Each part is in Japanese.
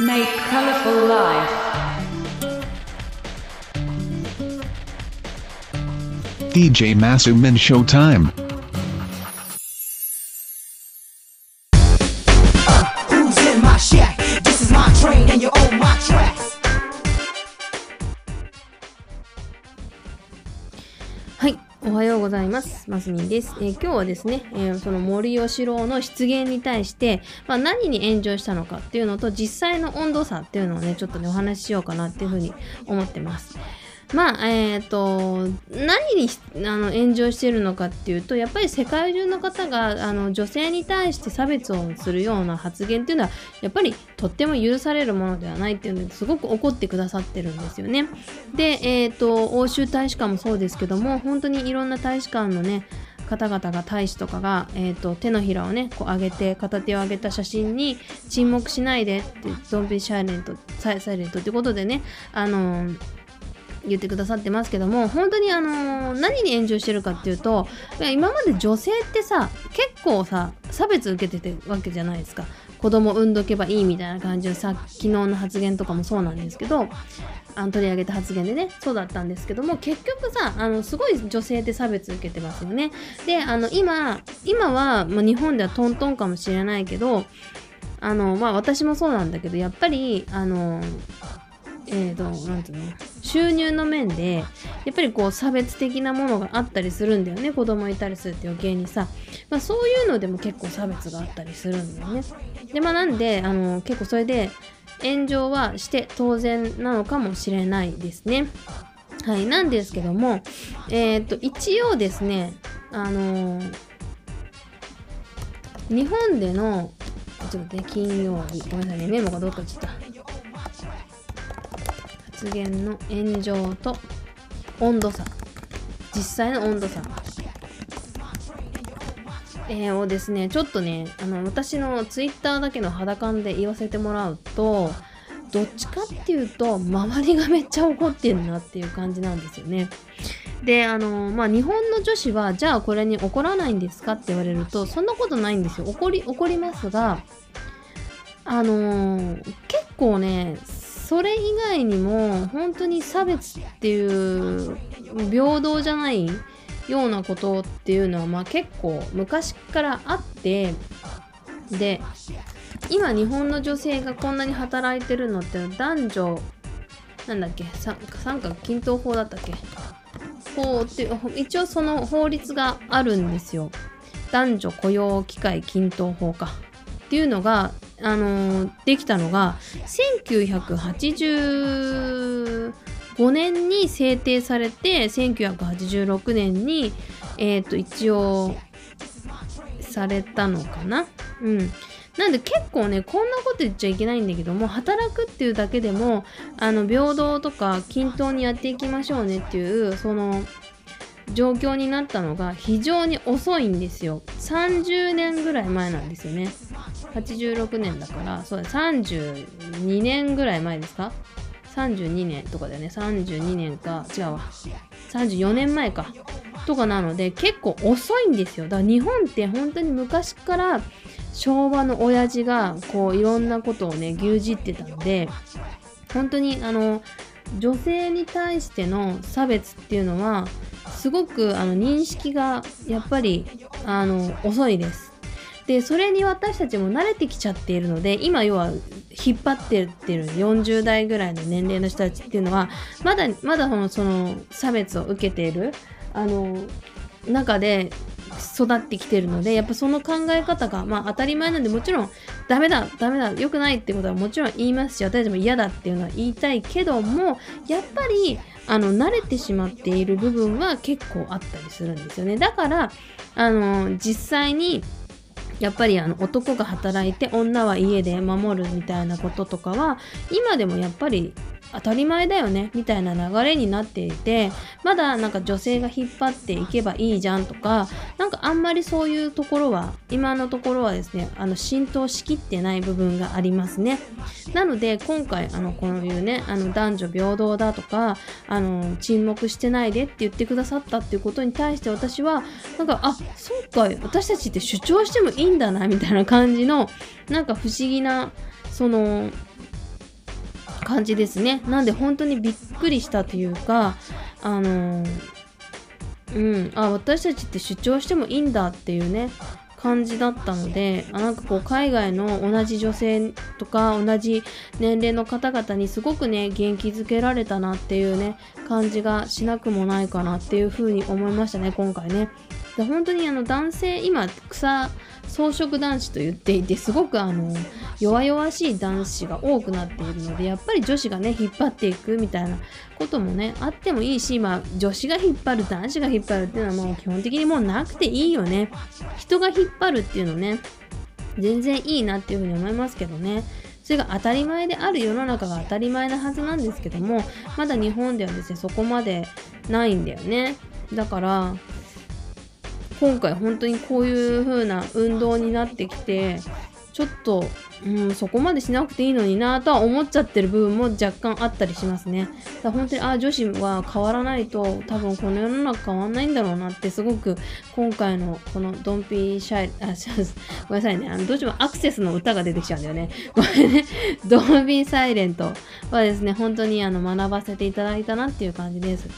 Make colorful life. DJ Masumin Showtime. います。マスミンです。えー今日はですね、えーその森喜朗の出現に対して、まあ、何に炎上したのかっていうのと、実際の温度差っていうのをね、ちょっとね、お話ししようかなっていうふうに思ってます。まあ、えっ、と、何にあの炎上しているのかっていうと、やっぱり世界中の方があの女性に対して差別をするような発言っていうのは、やっぱりとっても許されるものではないっていうのですごく怒ってくださってるんですよね。で、えっ、と、欧州大使館もそうですけども、本当にいろんな大使館のね、方々が大使とかが、えー、と手のひらをねこう上げて片手を上げた写真に沈黙しないでって「Don't be silent」サイサイレントってことでねあのー言ってくださってますけども本当にあのー何に炎上してるかっていうと今まで女性ってさ結構さ差別受けててわけじゃないですか。子供産んどけばいいみたいな感じのさ昨日の発言とかもそうなんですけどあの取り上げた発言でねそうだったんですけども結局さあのすごい女性って差別受けてますよね。であの今今は、まあ、日本ではトントンかもしれないけどあのまあ私もそうなんだけどやっぱりあのえーと、なんていうの？収入の面でやっぱりこう差別的なものがあったりするんだよね。子供いたりするって余計にさ、まあ、そういうのでも結構差別があったりするんだよね。でまあなんであの結構それで炎上はして当然なのかもしれないですね。はいなんですけどもえっ、と一応ですねあの日本でのちょっとね金曜日。ごめんなさいねメモがどっか行っちゃった発言の炎上と温度差。実際の温度差。えーをですねちょっとねあの私のツイッターだけの肌感で言わせてもらうとどっちかっていうと周りがめっちゃ怒ってるなっていう感じなんですよね。であのまあ日本の女子はじゃあこれに怒らないんですかって言われるとそんなことないんですよ。怒り怒りますがあの結構ねそれ以外にも本当に差別っていう平等じゃないようなことっていうのはまあ結構昔からあってで今日本の女性がこんなに働いてるのって男女なんだっけ三角均等法だったっけ？法って一応その法律があるんですよ。男女雇用機会均等法か。っていうのがあのーできたのが1985年に制定されて1986年にえっ、と一応されたのかな？うん。なんで結構ねこんなこと言っちゃいけないんだけども働くっていうだけでもあの平等とか均等にやっていきましょうねっていうその状況になったのが非常に遅いんですよ。30年ぐらい前なんですよね。86年だからそうだ32年ぐらい前ですか？32年とかだよね。32年か違うわ。34年前か。とかなので結構遅いんですよ。だから日本って本当に昔から昭和の親父がこういろんなことをね牛耳ってたんで本当にあの女性に対しての差別っていうのはすごくあの認識がやっぱりあの遅いです。でそれに私たちも慣れてきちゃっているので今要は引っ張ってってる40代ぐらいの年齢の人たちっていうのはまだまだそのその差別を受けているあの中で育ってきてるのでやっぱその考え方がまあ当たり前なんでもちろんダメだダメだ良くないってことはもちろん言いますし私たちも嫌だっていうのは言いたいけどもやっぱりあの慣れてしまっている部分は結構あったりするんですよね。だからあの実際にやっぱりあの男が働いて女は家で守るみたいなこととかは今でもやっぱり当たり前だよねみたいな流れになっていてまだなんか女性が引っ張っていけばいいじゃんとかなんかあんまりそういうところは今のところはですねあの浸透しきってない部分がありますね。なので今回あのこういうねあの男女平等だとかあの沈黙してないでって言ってくださったっていうことに対して私はなんかあそうか私たちって主張してもいいんだなみたいな感じのなんか不思議なその感じですね。なんで本当にびっくりしたというか、あのうん、あ、私たちって主張してもいいんだっていうね、感じだったので、あなんかこう海外の同じ女性とか同じ年齢の方々にすごくね、元気づけられたなっていうね、感じがしなくもないかなっていうふうに思いましたね、今回ね。で本当にあの男性、今、草草食男子と言っていて、すごくあの、弱々しい男子が多くなっているので、やっぱり女子がね、引っ張っていくみたいなこともね、あってもいいし、まあ、女子が引っ張る、男子が引っ張るっていうのはもう基本的にもうなくていいよね。人が引っ張るっていうのね、全然いいなっていうふうに思いますけどね。それが当たり前である世の中が当たり前なはずなんですけども、まだ日本ではですね、そこまでないんだよね。だから、今回本当にこういう風な運動になってきて、ちょっと、うん、そこまでしなくていいのになとは思っちゃってる部分も若干あったりしますね。だ本当に、あ、女子は変わらないと多分この世の中変わんないんだろうなってすごく今回のこのドンピーシャイ、あ、ごめんなさいね。あの、どうしてもアクセスの歌が出てきちゃうんだよね。ごめんね。ドンビーサイレントはですね、本当にあの学ばせていただいたなっていう感じです。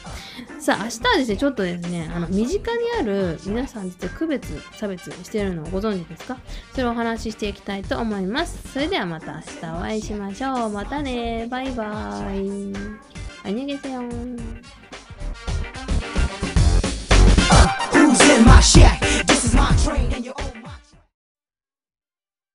さあ、明日はですね、ちょっとですね、あの、身近にある皆さん実は区別、差別してるのをご存知ですか？それをお話ししていきたいと思います。それではまた明日お会いしましょう。またね。バイバイ。アニョゲセヨ